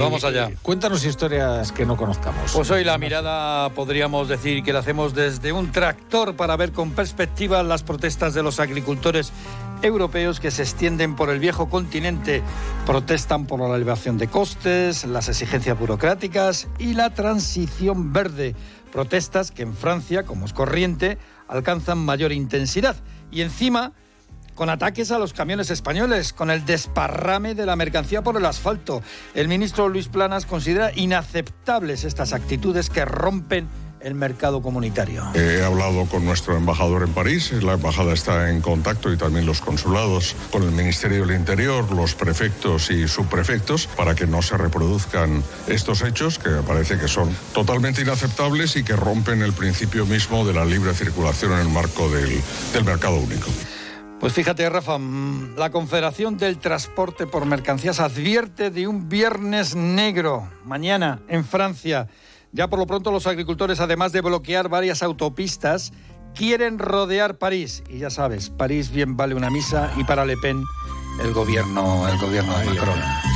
Vamos allá. Cuéntanos historias que no conozcamos. Pues hoy la mirada podríamos decir que la hacemos desde un tractor para ver con perspectiva las protestas de los agricultores europeos que se extienden por el viejo continente. Protestan por la elevación de costes, las exigencias burocráticas y la transición verde. Protestas que en Francia, como es corriente, alcanzan mayor intensidad. Y encima con ataques a los camiones españoles, con el desparrame de la mercancía por el asfalto. El ministro Luis Planas considera inaceptables estas actitudes que rompen el mercado comunitario. He hablado con nuestro embajador en París, la embajada está en contacto y también los consulados con el Ministerio del Interior, los prefectos y subprefectos para que no se reproduzcan estos hechos que parece que son totalmente inaceptables y que rompen el principio mismo de la libre circulación en el marco del, del mercado único. Pues fíjate, Rafa, mm, la Confederación del Transporte por Mercancías advierte de un viernes negro mañana en Francia. Ya por lo pronto los agricultores, además de bloquear varias autopistas, quieren rodear París. Y ya sabes, París bien vale una misa y para Le Pen el gobierno, el gobierno de Macron.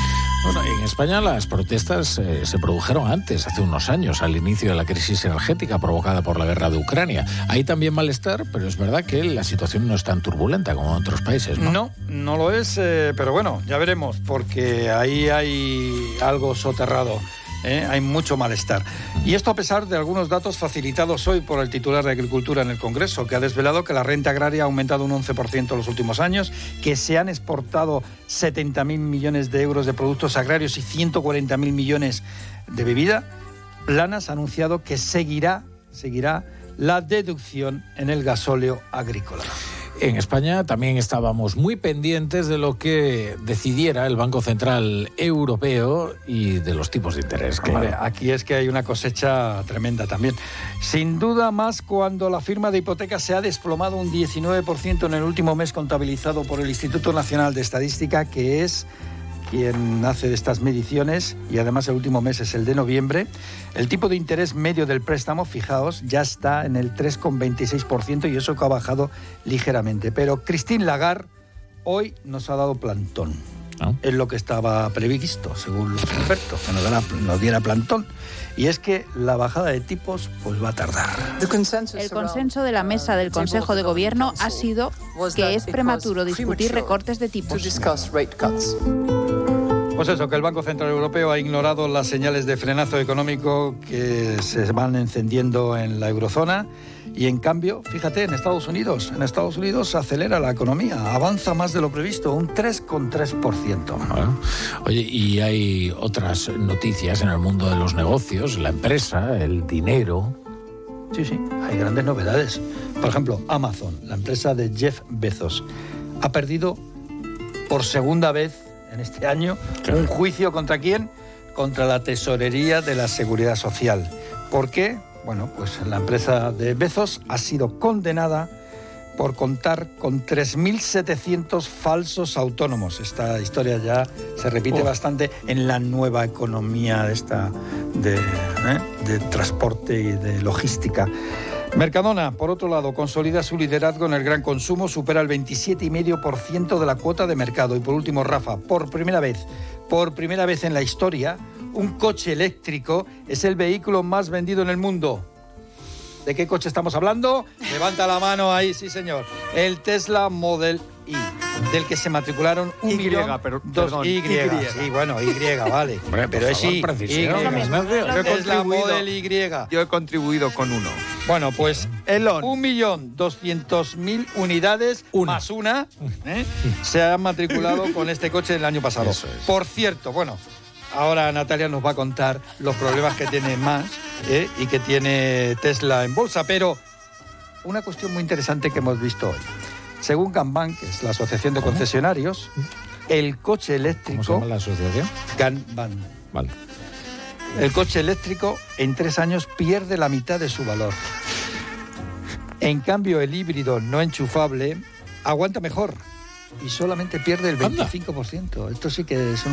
Bueno, en España las protestas eh, se produjeron antes, hace unos años, al inicio de la crisis energética provocada por la guerra de Ucrania. Hay también malestar, pero es verdad que la situación no es tan turbulenta como en otros países, ¿no? No, no lo es, eh, pero bueno, ya veremos, porque ahí hay algo soterrado. ¿Eh? hay mucho malestar. Y esto a pesar de algunos datos facilitados hoy por el titular de Agricultura en el Congreso, que ha desvelado que la renta agraria ha aumentado un 11% en los últimos años, que se han exportado 70.000 millones de euros de productos agrarios y 140.000 millones de bebida. Planas ha anunciado que seguirá, seguirá la deducción en el gasóleo agrícola. En España también estábamos muy pendientes de lo que decidiera el Banco Central Europeo y de los tipos de interés. Claro. aquí es que hay una cosecha tremenda también. Sin duda más cuando la firma de hipotecas se ha desplomado un 19% en el último mes contabilizado por el Instituto Nacional de Estadística, que es quien hace de estas mediciones, y además el último mes es el de noviembre, el tipo de interés medio del préstamo, fijaos, ya está en el 3,26% y eso que ha bajado ligeramente. Pero Christine Lagarde hoy nos ha dado plantón. Ah. Es lo que estaba previsto, según los expertos, que nos, nos diera plantón. Y es que la bajada de tipos pues va a tardar. El consenso de la mesa del Consejo de Gobierno ha sido que es prematuro discutir recortes de tipos. Pues eso, que el Banco Central Europeo ha ignorado las señales de frenazo económico que se van encendiendo en la eurozona y en cambio, fíjate, en Estados Unidos, en Estados Unidos se acelera la economía, avanza más de lo previsto, un 3,3%. oye, y hay otras noticias en el mundo de los negocios, la empresa, el dinero. Sí, sí, hay grandes novedades. Por ejemplo, Amazon, la empresa de Jeff Bezos, ha perdido por segunda vez en este año un juicio contra quién? Contra la tesorería de la seguridad social. ¿Por qué? Bueno, pues la empresa de Bezos ha sido condenada por contar con 3.700 falsos autónomos. Esta historia ya se repite oh. bastante en la nueva economía esta de, ¿eh? de transporte y de logística. Mercadona, por otro lado, consolida su liderazgo en el gran consumo, supera el 27,5% de la cuota de mercado. Y por último, Rafa, por primera vez, por primera vez en la historia, un coche eléctrico es el vehículo más vendido en el mundo. ¿De qué coche estamos hablando? Levanta la mano ahí, sí señor. El Tesla Model I, del que se matricularon un y, millón, pero, dos y, y, sí, bueno, Y, vale. pero es Y. Tesla Model Y. Yo he contribuido con uno. Bueno, pues Elon. un millón doscientos mil unidades más una ¿eh? se han matriculado con este coche el año pasado. Por cierto, bueno, ahora Natalia nos va a contar los problemas que tiene más ¿eh? y que tiene Tesla en bolsa, pero una cuestión muy interesante que hemos visto hoy. Según Kanban, que es la asociación de concesionarios, el coche eléctrico. ¿Cómo se llama la asociación? Kanban. Vale. El coche eléctrico en tres años pierde la mitad de su valor. En cambio, el híbrido no enchufable aguanta mejor y solamente pierde el 25%. Esto sí que es una